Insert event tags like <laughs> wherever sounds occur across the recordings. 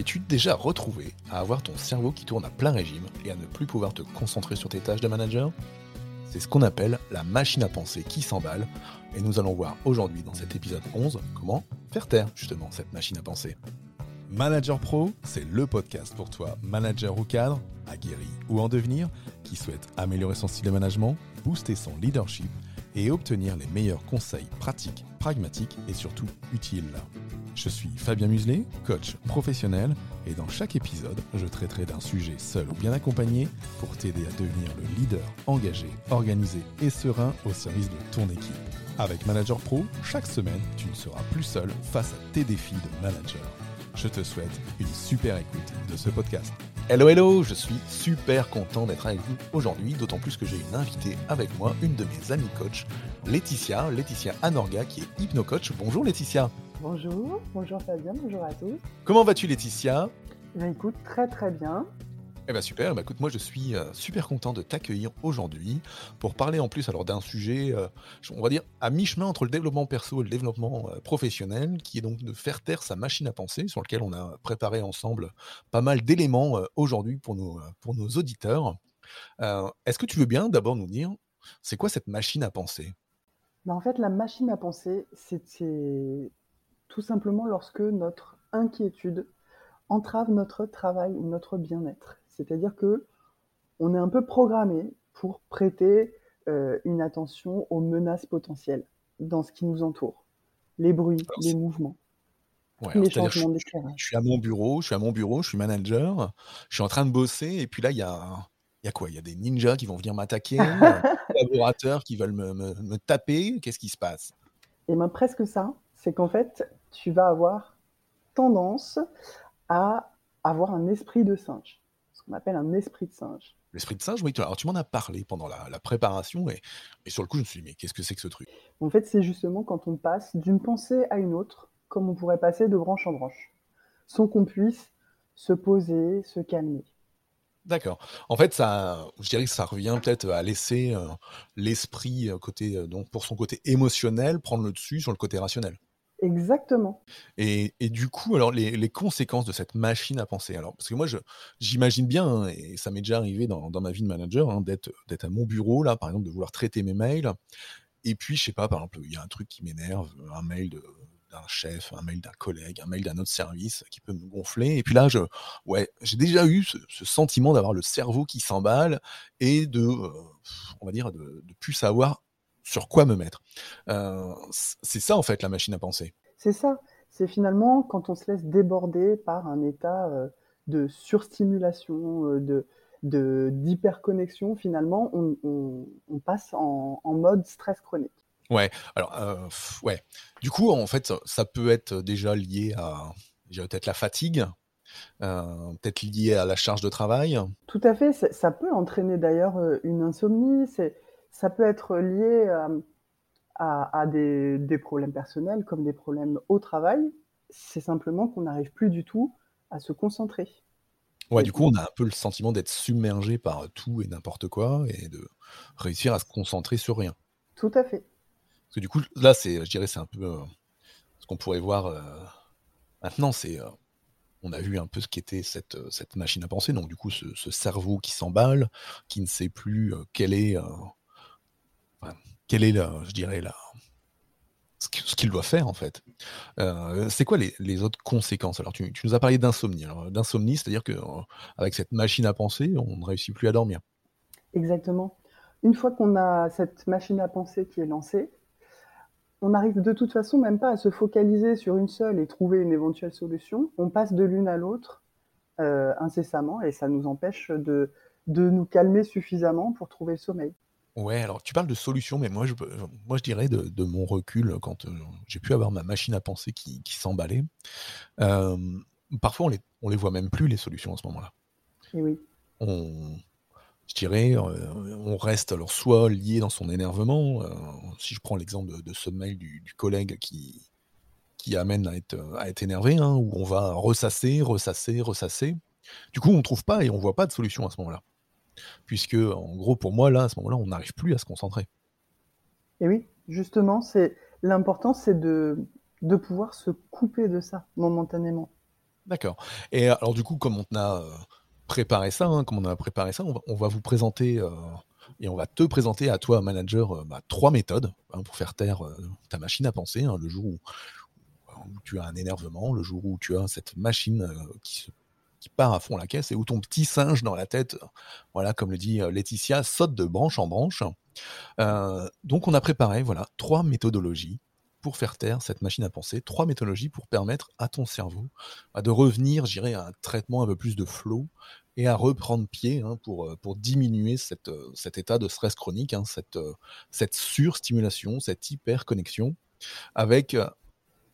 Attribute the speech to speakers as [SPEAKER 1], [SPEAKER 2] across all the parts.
[SPEAKER 1] T'es-tu déjà retrouvé à avoir ton cerveau qui tourne à plein régime et à ne plus pouvoir te concentrer sur tes tâches de manager C'est ce qu'on appelle la machine à penser qui s'emballe et nous allons voir aujourd'hui dans cet épisode 11 comment faire taire justement cette machine à penser. Manager Pro, c'est le podcast pour toi, manager ou cadre, aguerri ou en devenir, qui souhaite améliorer son style de management, booster son leadership et obtenir les meilleurs conseils pratiques, pragmatiques et surtout utiles. Je suis Fabien Muselet, coach professionnel, et dans chaque épisode, je traiterai d'un sujet seul ou bien accompagné pour t'aider à devenir le leader engagé, organisé et serein au service de ton équipe. Avec Manager Pro, chaque semaine, tu ne seras plus seul face à tes défis de manager. Je te souhaite une super écoute de ce podcast. Hello hello, je suis super content d'être avec vous aujourd'hui, d'autant plus que j'ai une invitée avec moi, une de mes amies coach, Laetitia, Laetitia Anorga qui est hypnocoach. Bonjour Laetitia.
[SPEAKER 2] Bonjour, bonjour Fabien, bonjour à tous.
[SPEAKER 1] Comment vas-tu Laetitia?
[SPEAKER 2] Ben, écoute, très très bien.
[SPEAKER 1] Eh ben super, bah écoute, moi je suis euh, super content de t'accueillir aujourd'hui pour parler en plus alors d'un sujet, euh, on va dire, à mi-chemin entre le développement perso et le développement euh, professionnel, qui est donc de faire taire sa machine à penser, sur lequel on a préparé ensemble pas mal d'éléments aujourd'hui pour nos, pour nos auditeurs. Est-ce que tu veux bien d'abord nous dire, c'est quoi cette machine à penser?
[SPEAKER 2] Ben, En fait, la machine à penser, c'est tout simplement lorsque notre inquiétude entrave notre travail ou notre bien-être. C'est-à-dire que on est un peu programmé pour prêter euh, une attention aux menaces potentielles dans ce qui nous entoure, les bruits, les mouvements. les changements d'éclairage.
[SPEAKER 1] Je suis à mon bureau, je suis à mon bureau, je suis manager, je suis en train de bosser, et puis là, il y a, y a quoi? Il y a des ninjas qui vont venir m'attaquer, des <laughs> collaborateurs qui veulent me, me taper. Qu'est-ce qui se passe?
[SPEAKER 2] Et bien presque ça, c'est qu'en fait, tu vas avoir tendance à avoir un esprit de singe, ce qu'on appelle un esprit de singe.
[SPEAKER 1] L'esprit de singe, oui. Alors, tu m'en as parlé pendant la, préparation, et, sur le coup, je me suis dit, mais qu'est-ce que c'est que ce truc?
[SPEAKER 2] En fait, c'est justement quand on passe d'une pensée à une autre, comme on pourrait passer de branche en branche, sans qu'on puisse se poser, se calmer.
[SPEAKER 1] D'accord. En fait, ça, je dirais que ça revient peut-être à laisser euh, l'esprit euh, côté, euh, donc pour son côté émotionnel, prendre le dessus sur le côté rationnel.
[SPEAKER 2] Exactement.
[SPEAKER 1] Et, du coup, alors les, conséquences de cette machine à penser. Alors, parce que moi, j'imagine bien, hein, et ça m'est déjà arrivé dans, ma vie de manager, hein, d'être à mon bureau, là, par exemple, de vouloir traiter mes mails. Et puis, je sais pas, par exemple, il y a un truc qui m'énerve, un mail d'un chef, un mail d'un collègue, un mail d'un autre service qui peut me gonfler. Et puis là, je, ouais, j'ai déjà eu ce, sentiment d'avoir le cerveau qui s'emballe et de, euh, on va dire, de, plus savoir sur quoi me mettre. Euh, c'est ça en fait la machine à penser.
[SPEAKER 2] C'est ça. C'est finalement quand on se laisse déborder par un état euh, de surstimulation, euh, de d'hyperconnexion, finalement, on, passe en, mode stress chronique.
[SPEAKER 1] Ouais, alors, ouais. Du coup, en fait, ça peut être déjà lié à peut-être la fatigue, peut-être lié à la charge de travail.
[SPEAKER 2] Tout à fait, ça peut entraîner d'ailleurs une insomnie. C'est ça peut être lié euh, à, des, problèmes personnels comme des problèmes au travail. C'est simplement qu'on n'arrive plus du tout à se concentrer.
[SPEAKER 1] Ouais, du coup, on a un peu le sentiment d'être submergé par tout et n'importe quoi et de réussir à se concentrer sur rien.
[SPEAKER 2] Tout à fait.
[SPEAKER 1] Parce que du coup, là, c'est, je dirais, c'est un peu euh, ce qu'on pourrait voir euh, maintenant. C'est, on a vu un peu ce qu'était cette, cette machine à penser. Donc, du coup, ce, ce cerveau qui s'emballe, qui ne sait plus quel est quelle est, la, je dirais, la, ce qu'il doit faire en fait. Euh, c'est quoi les, autres conséquences? Alors tu, nous as parlé d'insomnie. d'insomnie, c'est-à-dire que euh, avec cette machine à penser, on ne réussit plus à dormir.
[SPEAKER 2] Exactement. Une fois qu'on a cette machine à penser qui est lancée, on n'arrive de toute façon même pas à se focaliser sur une seule et trouver une éventuelle solution. On passe de l'une à l'autre euh, incessamment et ça nous empêche de, de nous calmer suffisamment pour trouver le sommeil.
[SPEAKER 1] Ouais, alors tu parles de solutions, mais moi je, moi, je dirais de, mon recul, quand euh, j'ai pu avoir ma machine à penser qui, s'emballait, parfois on les, on les voit même plus, les solutions à ce moment-là.
[SPEAKER 2] oui.
[SPEAKER 1] on, je dirais, on reste alors soit lié dans son énervement. si je prends l'exemple de, ce mail du, collègue qui, qui amène à être, à être énervé, hein, où on va ressasser, ressasser, ressasser. Du coup, on ne trouve pas et on ne voit pas de solution à ce moment-là. Puisque, en gros, pour moi, là, à ce moment-là, on n'arrive plus à se concentrer.
[SPEAKER 2] Et oui, justement, c'est l'important, c'est de, de pouvoir se couper de ça momentanément.
[SPEAKER 1] D'accord. Et alors, du coup, comme on a euh, préparé ça, hein, comme on a préparé ça, on va, vous présenter euh, et on va te présenter à toi, manager, euh, bah, trois méthodes hein, pour faire taire ta machine à penser. Hein, le jour où, tu as un énervement, le jour où tu as cette machine qui, qui part à fond la caisse et où ton petit singe dans la tête, voilà, comme le dit Laetitia, saute de branche en branche. donc, on a préparé, voilà, trois méthodologies pour faire taire cette machine à penser, trois méthodologies pour permettre à ton cerveau bah, de revenir, j'irai, à un traitement un peu plus de flow et à reprendre pied hein, pour, euh, pour diminuer cette, euh, cet état de stress chronique, hein, cette, euh, cette surstimulation, cette hyperconnexion, avec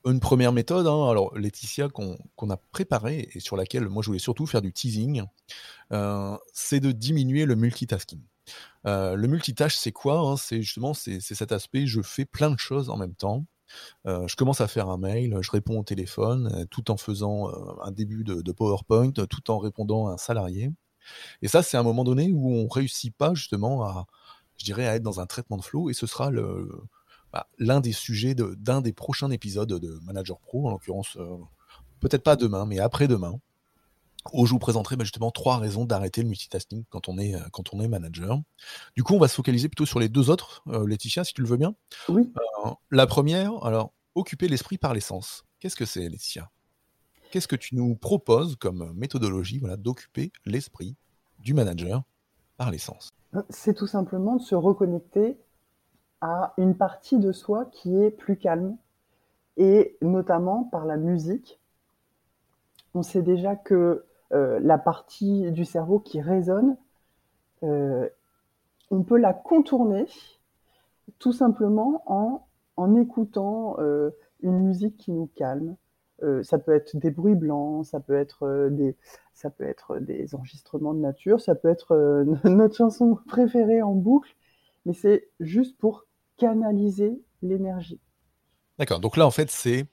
[SPEAKER 1] une première méthode, hein, alors Laetitia, qu'on a préparée et sur laquelle moi je voulais surtout faire du teasing, c'est de diminuer le multitasking. le multitâche, c'est quoi C'est justement c'est cet aspect, je fais plein de choses en même temps. Euh, je commence à faire un mail, je réponds au téléphone, euh, tout en faisant euh, un début de, PowerPoint, tout en répondant à un salarié. Et ça, c'est un moment donné où on réussit pas justement à, je dirais, à être dans un traitement de flow. Et ce sera le, bah, l'un des sujets d'un des prochains épisodes de Manager Pro, en l'occurrence, peut-être pas demain, mais après-demain où je vous présenterai bah, justement trois raisons d'arrêter le multitasking quand on est, euh, quand on est manager. Du coup, on va se focaliser plutôt sur les deux autres, euh, Laetitia, si tu le veux bien.
[SPEAKER 2] Oui.
[SPEAKER 1] Euh, la première, alors, occuper l'esprit par l'essence. Qu'est-ce que c'est, Laetitia? Qu'est-ce que tu nous proposes comme méthodologie voilà, d'occuper l'esprit du manager par l'essence
[SPEAKER 2] C'est tout simplement de se reconnecter à une partie de soi qui est plus calme, et notamment par la musique. On sait déjà que euh, la partie du cerveau qui résonne, euh, on peut la contourner tout simplement en, en écoutant euh, une musique qui nous calme. ça peut être des bruits blancs, ça peut être des, ça peut être des enregistrements de nature, ça peut être <laughs> notre chanson préférée en boucle, mais c'est juste pour canaliser l'énergie.
[SPEAKER 1] D'accord, donc là en fait c'est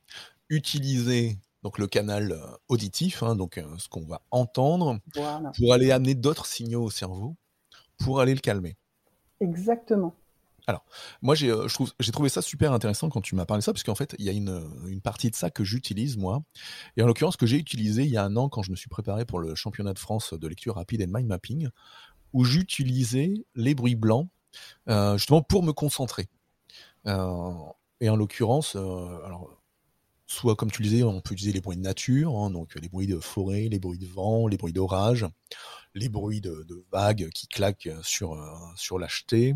[SPEAKER 1] utiliser donc le canal euh, auditif, hein, donc euh, ce qu'on va entendre, pour aller amener d'autres signaux au cerveau, pour aller le calmer.
[SPEAKER 2] Exactement.
[SPEAKER 1] Alors, moi, j'ai euh, trouvé ça super intéressant quand tu m'as parlé de ça, parce qu'en fait, il y a une, une, partie de ça que j'utilise, moi. Et en l'occurrence, que j'ai utilisé il y a un an quand je me suis préparé pour le championnat de France de lecture rapide et de mind mapping, où j'utilisais les bruits blancs, justement pour me concentrer. et en l'occurrence, alors soit comme tu le disais, on peut utiliser les bruits de nature, hein, donc les bruits de forêt, les bruits de vent, les bruits d'orage, les bruits de, vagues qui claquent sur, euh, sur l'acheté.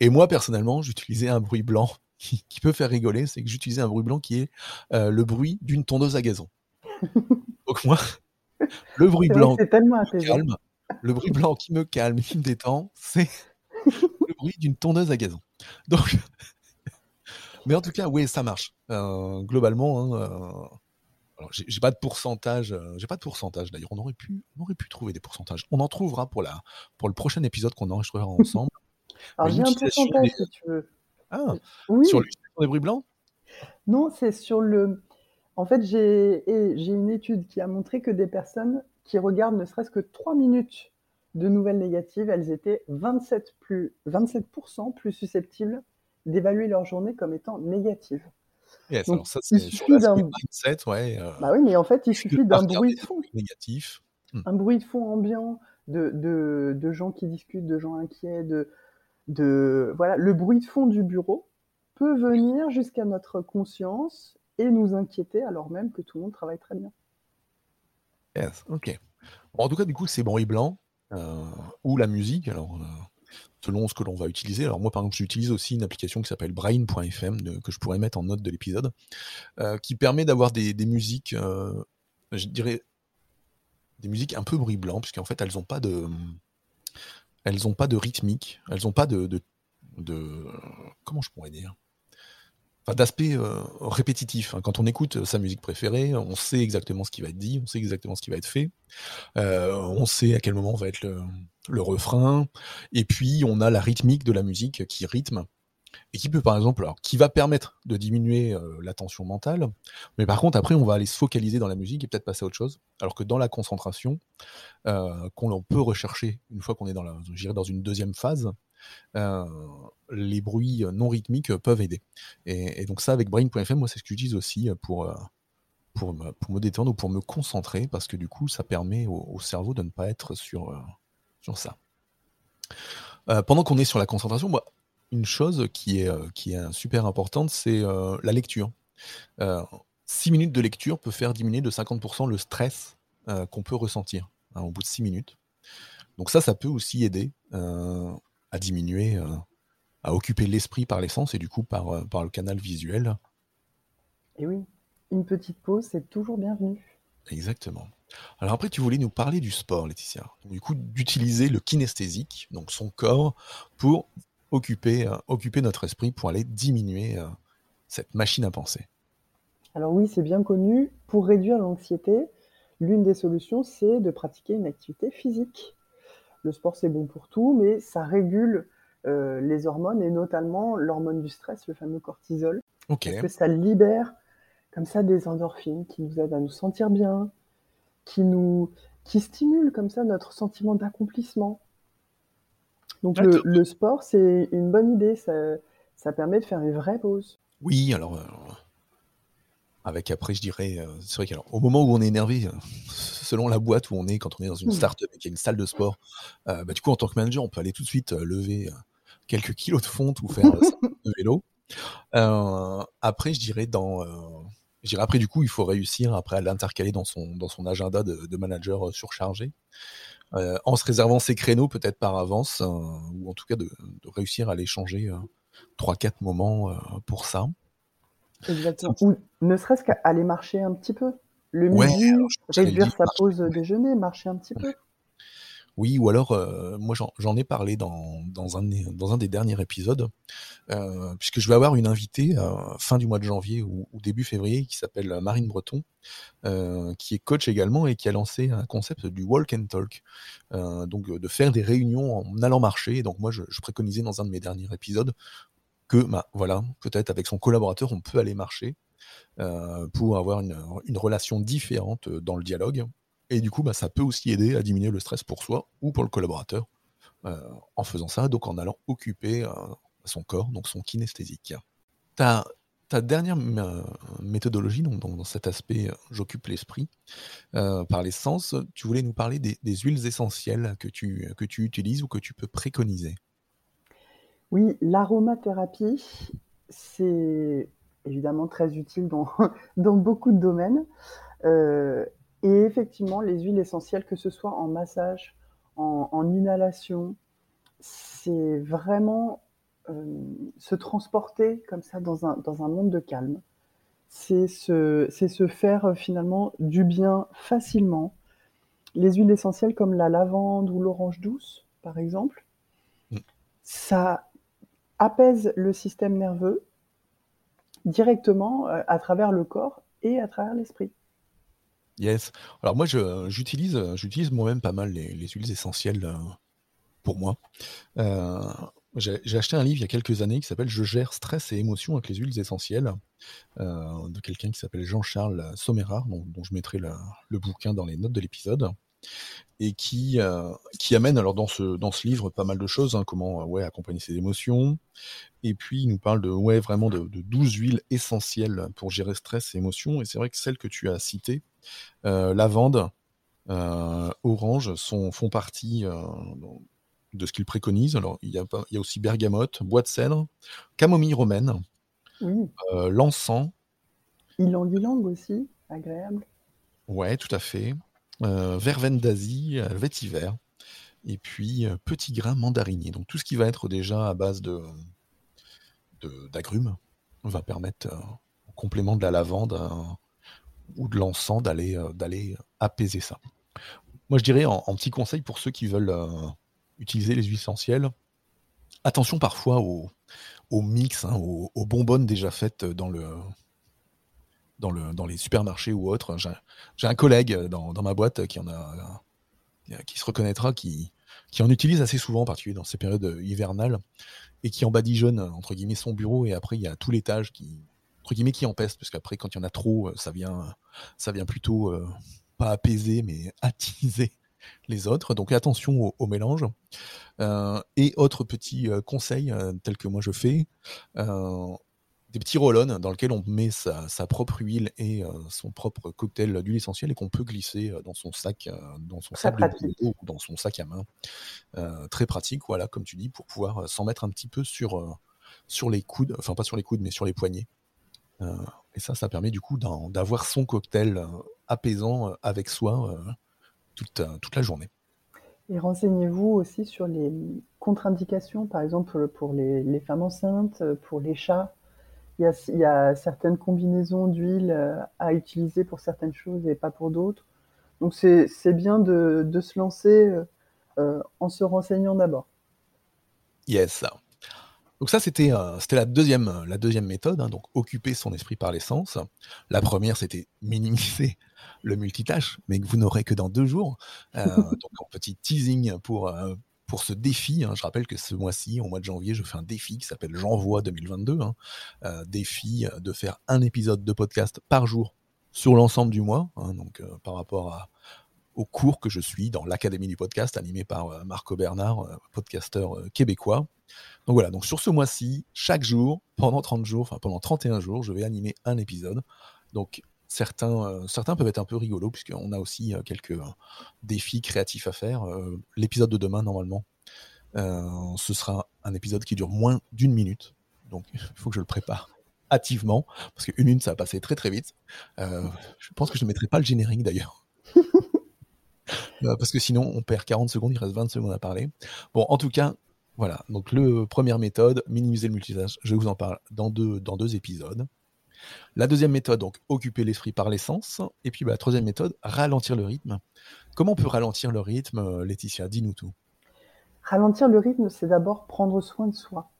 [SPEAKER 1] Et moi, personnellement, j'utilisais un bruit blanc <laughs> qui, peut faire rigoler, c'est que j'utilisais un bruit blanc qui est euh, le bruit d'une tondeuse à gazon. <laughs> donc moi, le bruit blanc calme, le bruit blanc qui me calme, qui me détend, c'est le bruit d'une tondeuse à gazon. Donc, <laughs> mais en tout cas, oui, ça marche. Euh, globalement, hein, euh, j'ai pas de pourcentage. Euh, j'ai pas de pourcentage. D'ailleurs, on aurait pu, on aurait pu trouver des pourcentages. On en trouvera pour la, pour le prochain épisode qu'on enregistrera <laughs> ensemble.
[SPEAKER 2] Alors j'ai un pourcentage si tu veux.
[SPEAKER 1] Ah, oui. sur l'utilisation des bruits blancs?
[SPEAKER 2] Non, c'est sur le. En fait, j'ai une étude qui a montré que des personnes qui regardent ne serait-ce que 3 minutes de nouvelles négatives, elles étaient 27, plus, 27 plus susceptibles d'évaluer leur journée comme étant négative.
[SPEAKER 1] Yes, alors ça, sur d'un ouais.
[SPEAKER 2] Euh, bah oui, mais en fait, il suffit d'un bruit de fond. Négatif. Hmm. Un bruit de fond ambiant de, de, de, gens qui discutent, de gens inquiets, de, de voilà, le bruit de fond du bureau peut venir jusqu'à notre conscience et nous inquiéter alors même que tout le monde travaille très bien.
[SPEAKER 1] Yes, ok. en tout cas, du coup, c'est bruit blanc euh, ou la musique. Alors, euh, selon ce que l'on va utiliser. Alors moi, par exemple, j'utilise aussi une application qui s'appelle Brain.fm, que je pourrais mettre en note de l'épisode, euh, qui permet d'avoir des, musiques, euh, je dirais, des musiques un peu bruit puisqu'en fait, elles n'ont pas de... Elles n'ont pas de rythmique, elles n'ont pas de, de, Comment je pourrais dire? D'aspect euh, répétitif. Hein. Quand on écoute sa musique préférée, on sait exactement ce qui va être dit, on sait exactement ce qui va être fait, euh, on sait à quel moment va être le, refrain, et puis on a la rythmique de la musique qui rythme et qui peut par exemple, alors qui va permettre de diminuer euh, la tension mentale, mais par contre après on va aller se focaliser dans la musique et peut-être passer à autre chose, alors que dans la concentration, euh, qu'on peut rechercher une fois qu'on est dans, la, dans une deuxième phase, euh, les bruits non rythmiques peuvent aider. Et, donc ça avec Brain.fm, moi c'est ce que j'utilise aussi pour, pour, me, pour me détendre ou pour me concentrer, parce que du coup ça permet au, cerveau de ne pas être sur, sur ça. pendant qu'on est sur la concentration, une chose qui est, euh, qui est super importante, c'est euh, la lecture. 6 euh, minutes de lecture peut faire diminuer de 50% le stress qu'on peut ressentir hein, au bout de 6 minutes. Donc ça, ça peut aussi aider à diminuer, à occuper l'esprit par les sens et du coup par, par le canal visuel.
[SPEAKER 2] Et oui, une petite pause, c'est toujours bienvenu.
[SPEAKER 1] Exactement. Alors après, tu voulais nous parler du sport, Laetitia. du coup, d'utiliser le kinesthésique, donc son corps, pour occuper, euh, occuper notre esprit pour aller diminuer euh, cette machine à penser.
[SPEAKER 2] Alors oui, c'est bien connu. Pour réduire l'anxiété, l'une des solutions, c'est de pratiquer une activité physique. Le sport, c'est bon pour tout, mais ça régule euh, les hormones et notamment l'hormone du stress, le fameux cortisol. Parce que ça libère comme ça des endorphines qui nous aident à nous sentir bien, qui nous qui stimulent comme ça notre sentiment d'accomplissement. Donc le, sport, c'est une bonne idée. Ça, permet de faire une vraie pause.
[SPEAKER 1] Oui, alors, euh, avec après, je dirais, euh, c'est vrai qu'au moment où on est énervé, euh, selon la boîte où on est, quand on est dans une hmm. start-up et qu'il y a une salle de sport, bah, du coup, en tant que manager, on peut aller tout de suite lever quelques kilos de fonte ou faire <laughs> de vélo. après, je dirais dans je dirais après, du coup, il faut réussir après à l'intercaler dans son, dans son agenda de, de manager surchargé. Euh, en se réservant ses créneaux peut-être par avance, euh, ou en tout cas de, réussir à aller changer 3-4 euh, moments pour ça.
[SPEAKER 2] Exactement. Ou ne serait-ce qu'à aller marcher un petit peu. Le midi, réduire sa pause déjeuner, marcher un petit peu.
[SPEAKER 1] Oui, ou alors, euh, moi j'en ai parlé dans, dans, un, dans un des derniers épisodes, euh, puisque je vais avoir une invitée euh, fin du mois de janvier ou, début février qui s'appelle Marine Breton, qui est coach également et qui a lancé un concept du walk and talk, donc de faire des réunions en allant marcher. Donc moi je, préconisais dans un de mes derniers épisodes que, bah, voilà, peut-être avec son collaborateur, on peut aller marcher pour avoir une, relation différente dans le dialogue et du coup, bah, ça peut aussi aider à diminuer le stress pour soi ou pour le collaborateur euh, en faisant ça, donc en allant occuper euh, son corps, donc son kinesthésique. Ta, dernière euh, méthodologie, donc, dans cet aspect j'occupe l'esprit par les sens, tu voulais nous parler des, huiles essentielles que tu, que tu utilises ou que tu peux préconiser.
[SPEAKER 2] Oui, l'aromathérapie, c'est évidemment très utile dans, <laughs> dans beaucoup de domaines. Et effectivement, les huiles essentielles, que ce soit en massage, en, inhalation, c'est vraiment euh, se transporter comme ça dans un, dans un monde de calme. C'est se, se faire euh, finalement du bien facilement. Les huiles essentielles comme la lavande ou l'orange douce, par exemple, mm. ça apaise le système nerveux directement euh, à travers le corps et à travers l'esprit.
[SPEAKER 1] Yes. Alors moi, j'utilise, j'utilise moi-même pas mal les, huiles essentielles euh, pour moi. Euh, j'ai acheté un livre il y a quelques années qui s'appelle Je gère stress et émotions avec les huiles essentielles euh, de quelqu'un qui s'appelle Jean-Charles Sommerard, dont, je mettrai le, bouquin dans les notes de l'épisode, et qui, qui amène alors dans ce, dans ce livre pas mal de choses, hein, comment ouais, accompagner ses émotions, et puis il nous parle de ouais, vraiment de, de 12 huiles essentielles pour gérer stress et émotions, et c'est vrai que celles que tu as citées, euh, lavande, euh, orange sont, font partie euh, de ce qu'ils préconisent. Alors, il y, a, il y a aussi bergamote, bois de cèdre, camomille romaine, l'encens.
[SPEAKER 2] Ylang-ylang aussi, agréable.
[SPEAKER 1] Ouais, tout à fait. Verveine d'Asie, vétiver. Et puis, petit grain mandarinier. Donc, tout ce qui va être déjà à base de d'agrumes va permettre, en complément de la lavande, ou de l'encens d'aller euh, d'aller apaiser ça. Moi, je dirais en, petit conseil pour ceux qui veulent euh, utiliser les huiles essentielles, attention parfois aux, au mix, hein, aux, aux bonbonnes déjà faites dans le, dans, le, dans les supermarchés ou autres. J'ai un collègue dans, dans, ma boîte qui en a, qui se reconnaîtra, qui, qui en utilise assez souvent, en particulier dans ces périodes hivernales, et qui en badigeonne entre guillemets son bureau. Et après, il y a tout l'étage qui, entre guillemets, qui empeste, parce qu'après, quand il y en a trop, ça vient, ça vient plutôt euh, pas apaiser, mais <laughs> attiser les autres. Donc attention au, mélange. Euh, et autre petit euh, conseil, tel que moi je fais, des petits roll dans lesquels on met sa, propre huile et son propre cocktail d'huile essentielle et qu'on peut glisser dans son sac, dans son sac ou dans son sac à main. très pratique, voilà, comme tu dis, pour pouvoir s'en mettre un petit peu sur, sur les coudes, enfin pas sur les coudes, mais sur les poignets. et ça, ça permet du coup d'avoir son cocktail apaisant avec soi toute, toute la journée.
[SPEAKER 2] Et renseignez-vous aussi sur les contre-indications, par exemple pour les, les, femmes enceintes, pour les chats. Il y, a, certaines combinaisons d'huile euh, à utiliser pour certaines choses et pas pour d'autres. Donc c'est bien de, se lancer euh, euh, en se renseignant d'abord.
[SPEAKER 1] Yes. Donc ça, c'était la, deuxième, la deuxième méthode, hein, donc occuper son esprit par l'essence. La première, c'était minimiser le multitâche, mais que vous n'aurez que dans deux jours. <laughs> donc un petit teasing pour, pour ce défi. Hein, je rappelle que ce mois-ci, au mois de janvier, je fais un défi qui s'appelle J'envoie 2022. Hein, euh, défi de faire un épisode de podcast par jour sur l'ensemble du mois. Hein, donc euh, par rapport au cours que je suis dans l'Académie du podcast, animé par euh, Marco Bernard, podcasteur québécois. Donc voilà, donc sur ce mois-ci, chaque jour, pendant 30 jours, enfin pendant 31 jours, je vais animer un épisode. Donc Certains, euh, certains peuvent être un peu rigolos, puisqu'on a aussi euh, quelques euh, défis créatifs à faire. L'épisode de demain, normalement, ce sera un épisode qui dure moins d'une minute. Donc, <laughs> il faut que je le prépare hâtivement, parce qu'une minute, ça va passer très très vite. je pense que je ne mettrai pas le générique d'ailleurs. <laughs> parce que sinon, on perd 40 secondes, il reste 20 secondes à parler. Bon, en tout cas, voilà. Donc, le première méthode, minimiser le multitâche, je vous en parle dans deux, dans deux épisodes. La deuxième méthode, donc occuper l'esprit par l'essence. Et puis bah, la troisième méthode, ralentir le rythme. Comment on peut ralentir le rythme, euh, Laetitia? Dis-nous tout.
[SPEAKER 2] Ralentir le rythme, c'est d'abord prendre soin de soi.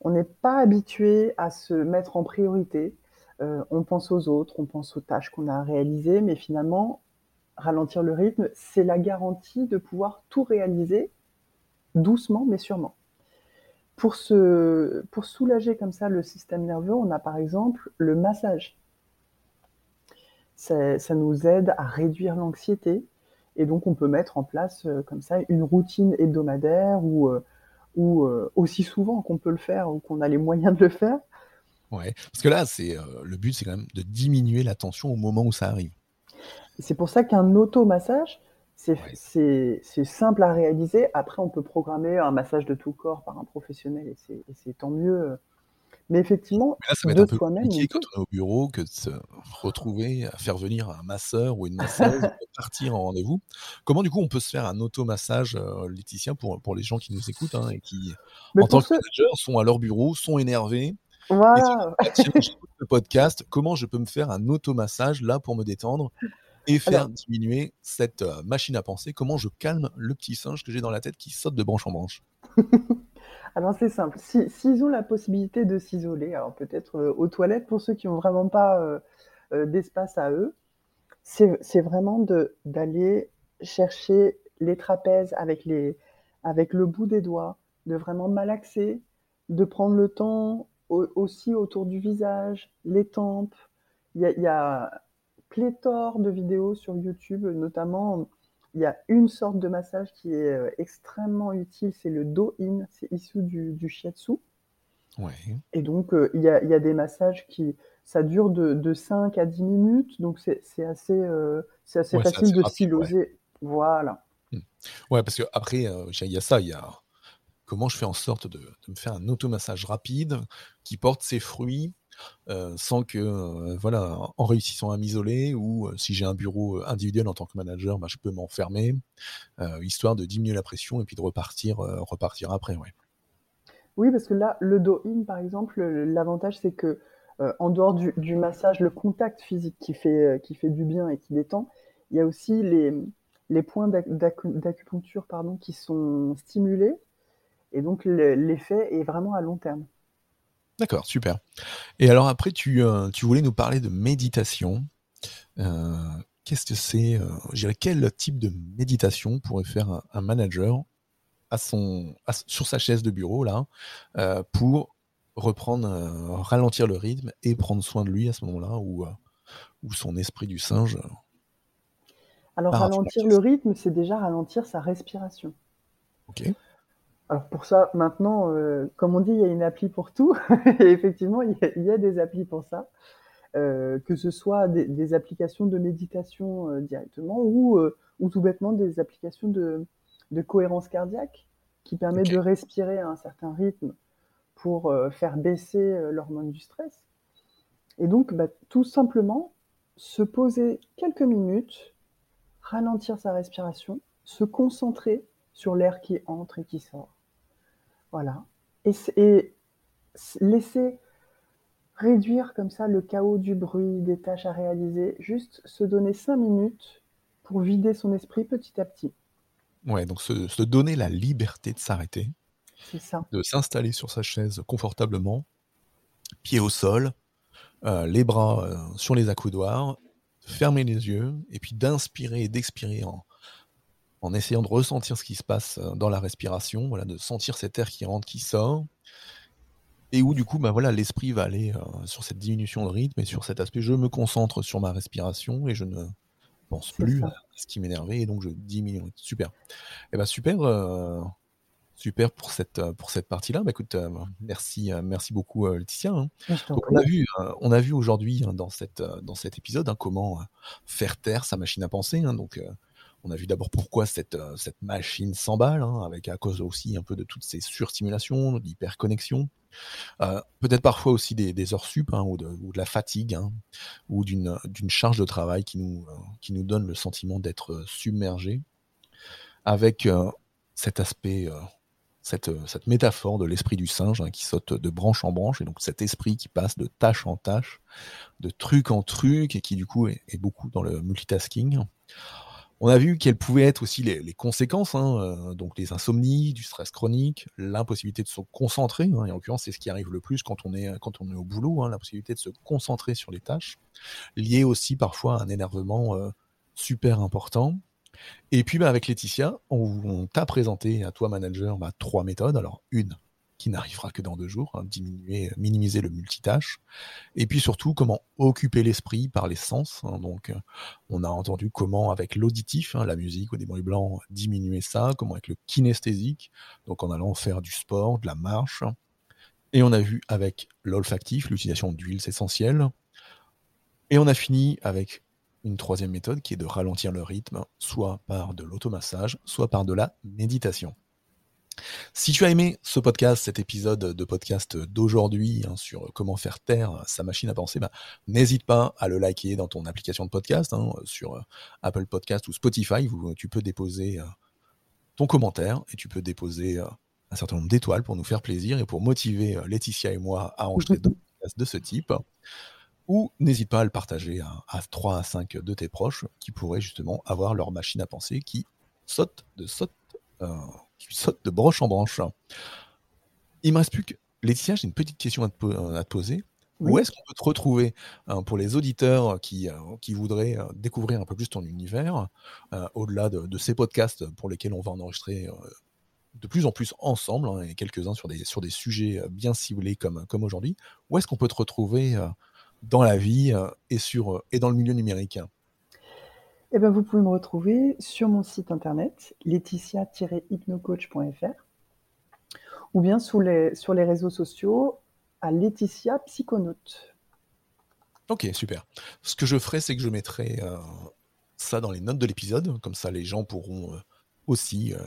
[SPEAKER 2] On n'est pas habitué à se mettre en priorité. Euh, on pense aux autres, on pense aux tâches qu'on a à réaliser, mais finalement, ralentir le rythme, c'est la garantie de pouvoir tout réaliser doucement mais sûrement. Pour, se, pour soulager comme ça le système nerveux, on a par exemple le massage. Ça, ça nous aide à réduire l'anxiété et donc on peut mettre en place euh, comme ça une routine hebdomadaire ou, euh, ou euh, aussi souvent qu'on peut le faire ou qu'on a les moyens de le faire.
[SPEAKER 1] Ouais, parce que là, c'est le but, c'est quand même de diminuer la tension au moment où ça arrive.
[SPEAKER 2] C'est pour ça qu'un automassage, c'est simple à réaliser. Après, on peut programmer un massage de tout corps par un professionnel et c'est tant mieux. Mais effectivement,
[SPEAKER 1] Mais là, ça va être un peu compliqué quand on est au bureau que de se retrouver à faire venir un masseur ou une masseuse <laughs> partir en rendez-vous. Comment du coup on peut se faire un automassage, euh, Laetitia, pour, pour les gens qui nous écoutent hein, et qui, en tant que manager, sont à leur bureau, sont énervés.
[SPEAKER 2] Voilà. <laughs>
[SPEAKER 1] le podcast, comment je peux me faire un automassage là pour me détendre? Et faire diminuer cette euh, machine à penser. Comment je calme le petit singe que j'ai dans la tête qui saute de branche en branche? <laughs>
[SPEAKER 2] Alors c'est simple. S'ils ont la possibilité de s'isoler, alors peut-être euh, aux toilettes pour ceux qui n'ont vraiment pas euh, d'espace à eux, c'est vraiment d'aller chercher les trapèzes avec, les, avec le bout des doigts, de vraiment malaxer, de prendre le temps aussi autour du visage, les tempes. Il y y a pléthore de vidéos sur YouTube, notamment il y a une sorte de massage qui est euh, extrêmement utile, c'est le Do-In, c'est issu du, du shiatsu.
[SPEAKER 1] Ouais.
[SPEAKER 2] Et donc, euh, il, y a, il, y a, des massages qui, ça dure de, de 5 à 10 minutes, donc c'est assez, euh, c'est assez facile de s'y loger. Voilà.
[SPEAKER 1] Hmm. Ouais, parce qu'après, il y a ça, il y a comment je fais en sorte de, me faire un automassage rapide qui porte ses fruits euh, sans que, euh, voilà, en réussissant à m'isoler ou euh, si j'ai un bureau individuel en tant que manager, bah, je peux m'enfermer, histoire de diminuer la pression et puis de repartir, repartir après. Ouais.
[SPEAKER 2] Oui, parce que là, le do-in, par exemple, l'avantage, c'est que en dehors du, massage, le contact physique qui fait, qui fait du bien et qui détend, il y a aussi les, les points d'acupuncture pardon, qui sont stimulés. Et donc, l'effet est vraiment à long terme.
[SPEAKER 1] D'accord, super. Et alors après, tu, euh, tu voulais nous parler de méditation. Euh, qu'est-ce que c'est euh, Quel type de méditation pourrait faire un, un manager à son, à- sur sa chaise de bureau là euh, pour reprendre, ralentir le rythme et prendre soin de lui à ce moment-là euh, où son esprit du singe
[SPEAKER 2] Alors ralentir le rythme, c'est déjà ralentir sa respiration.
[SPEAKER 1] Ok.
[SPEAKER 2] Alors pour ça, maintenant, euh, comme on dit, il y a une appli pour tout. <laughs> Et effectivement, il y a, il y a des applis pour ça. Euh, que ce soit des, des applications de méditation euh, directement ou, ou tout bêtement des applications de, de cohérence cardiaque qui permettent de respirer à un certain rythme pour faire baisser l'hormone du stress. Et donc, bah, tout simplement, se poser quelques minutes, ralentir sa respiration, se concentrer sur l'air qui entre et qui sort. Voilà. Et, laisser réduire comme ça le chaos du bruit, des tâches à réaliser, juste se donner cinq minutes pour vider son esprit petit à petit.
[SPEAKER 1] Ouais, donc se, se donner la liberté de s'arrêter,
[SPEAKER 2] C'est ça.
[SPEAKER 1] de s'installer sur sa chaise confortablement, pied au sol, euh, les bras euh, sur les accoudoirs, fermer les yeux, et puis d'inspirer et d'expirer en, en essayant de ressentir ce qui se passe euh, dans la respiration, voilà, de sentir cet air qui rentre, qui sort, et où du coup, bah voilà, l'esprit va aller euh, sur cette diminution de rythme et sur cet aspect, je me concentre sur ma respiration et je ne pense plus à ce qui m'énervait, et donc je diminue. Super. Et ben super, euh, super pour cette pour cette partie-là. Bah écoute, euh, merci merci beaucoup Laetitia. hein.
[SPEAKER 2] T'en
[SPEAKER 1] Donc on a vu on a vu aujourd'hui hein, dans cette dans cet épisode hein, comment faire taire sa machine à penser. donc on a vu d'abord pourquoi cette euh, machine s'emballe, hein, avec à cause aussi un peu de toutes ces surstimulations, de l'hyperconnexion. Euh, peut-être parfois aussi des, des heures sup hein, ou, de, la fatigue hein, ou d'une charge de travail qui nous, euh, donne le sentiment d'être euh, submergé avec cet aspect, cette, métaphore de l'esprit du singe qui saute de branche en branche et donc cet esprit qui passe de tâche en tâche, de truc en truc et qui du coup est beaucoup dans le multitasking. On a vu quelles pouvaient être aussi les, conséquences, hein, euh, donc les insomnies, du stress chronique, l'impossibilité de se concentrer, hein, en l'occurrence c'est ce qui arrive le plus quand on est, quand on est au boulot, hein, l'impossibilité de se concentrer sur les tâches, lié aussi parfois à un énervement euh, super important. Et puis bah, avec Laetitia, on, on t'a présenté à toi manager bah, trois méthodes. Alors une qui n'arrivera que dans deux jours, hein, diminuer, minimiser le multitâche, et puis surtout comment occuper l'esprit par les sens. hein. donc euh, on a entendu comment avec l'auditif, hein, la musique ou des bruits blancs, diminuer ça, comment avec le kinesthésique, donc en allant faire du sport, de la marche, et on a vu avec l'olfactif, l'utilisation d'huiles essentielles, et on a fini avec une troisième méthode qui est de ralentir le rythme, soit par de l'automassage, soit par de la méditation. Si tu as aimé ce podcast, cet épisode de podcast d'aujourd'hui hein, sur comment faire taire sa machine à penser, bah, n'hésite pas à le liker dans ton application de podcast, hein, sur euh, Apple Podcast ou Spotify, où tu peux déposer euh, ton commentaire et tu peux déposer euh, un certain nombre d'étoiles pour nous faire plaisir et pour motiver Laetitia et moi à enregistrer d'autres podcasts de ce type. Ou n'hésite pas à le partager à, à 3 à 5 de tes proches qui pourraient justement avoir leur machine à penser qui saute de saute, qui saute de branche en branche. Il me reste plus que Laetitia, j'ai une petite question à te, te poser. Où est-ce qu'on peut te retrouver hein, pour les auditeurs qui, euh, qui voudraient euh, découvrir un peu plus ton univers, euh, au-delà de, de ces podcasts pour lesquels on va en enregistrer euh, de plus en plus ensemble, hein, et quelques-uns sur des, sur des sujets euh, bien ciblés comme, comme aujourd'hui. Où est-ce qu'on peut te retrouver euh, dans la vie euh, et, sur, euh, et dans le milieu numérique?
[SPEAKER 2] Eh ben, vous pouvez me retrouver sur mon site internet laetitia-hypnocoach.fr ou bien sur les réseaux sociaux à Laetitia Psychonaute.
[SPEAKER 1] Ok, super. Ce que je ferai, c'est que je mettrai euh, ça dans les notes de l'épisode, comme ça les gens pourront euh, aussi euh,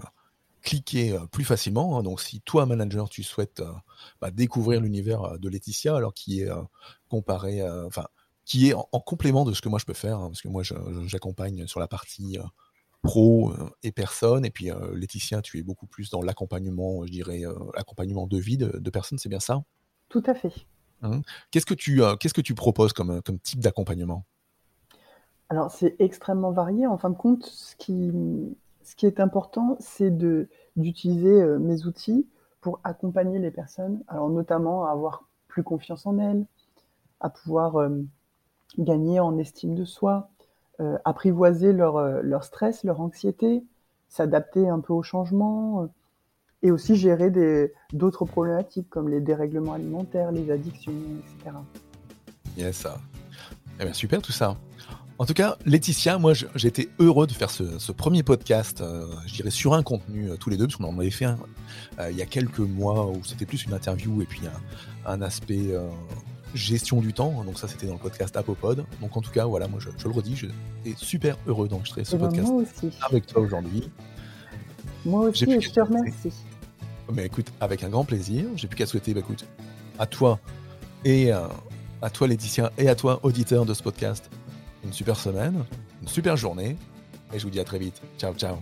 [SPEAKER 1] cliquer plus facilement. hein. Donc si toi, manager, tu souhaites bah, découvrir l'univers de Laetitia, alors qui est comparé, enfin, qui est en, en complément de ce que moi je peux faire, hein, parce que moi j'accompagne sur la partie euh, pro euh, et personne, et puis euh, Laetitia, tu es beaucoup plus dans l'accompagnement, je dirais, l'accompagnement de vie de, de personnes, c'est bien ça?
[SPEAKER 2] Tout à fait.
[SPEAKER 1] Qu'est-ce que tu, qu'est-ce que tu proposes comme, comme type d'accompagnement?
[SPEAKER 2] Alors, c'est extrêmement varié. En fin de compte, ce qui, ce qui est important, c'est de, d'utiliser mes outils pour accompagner les personnes, alors notamment à avoir plus confiance en elles, à pouvoir gagner en estime de soi, apprivoiser leur, leur stress, leur anxiété, s'adapter un peu au changement, et aussi gérer d'autres problématiques comme les dérèglements alimentaires, les addictions, etc.
[SPEAKER 1] Yes, ça. Eh super tout ça. En tout cas, Laetitia, moi j'étais heureux de faire ce, premier podcast, euh, je dirais sur un contenu euh, tous les deux, parce qu'on en avait fait un euh, il y a quelques mois où c'était plus une interview et puis un, aspect gestion du temps. Donc ça c'était dans le podcast Apopod. Donc en tout cas, voilà, moi je, le redis, j'étais super heureux d'enregistrer ce eh ben, podcast avec toi aujourd'hui.
[SPEAKER 2] Moi aussi, et je te remercie.
[SPEAKER 1] Mais écoute, avec un grand plaisir. J'ai plus qu'à souhaiter, bah, écoute, à toi et à toi Laetitia et à toi auditeur de ce podcast une super semaine, une super journée, et je vous dis à très vite. Ciao, ciao.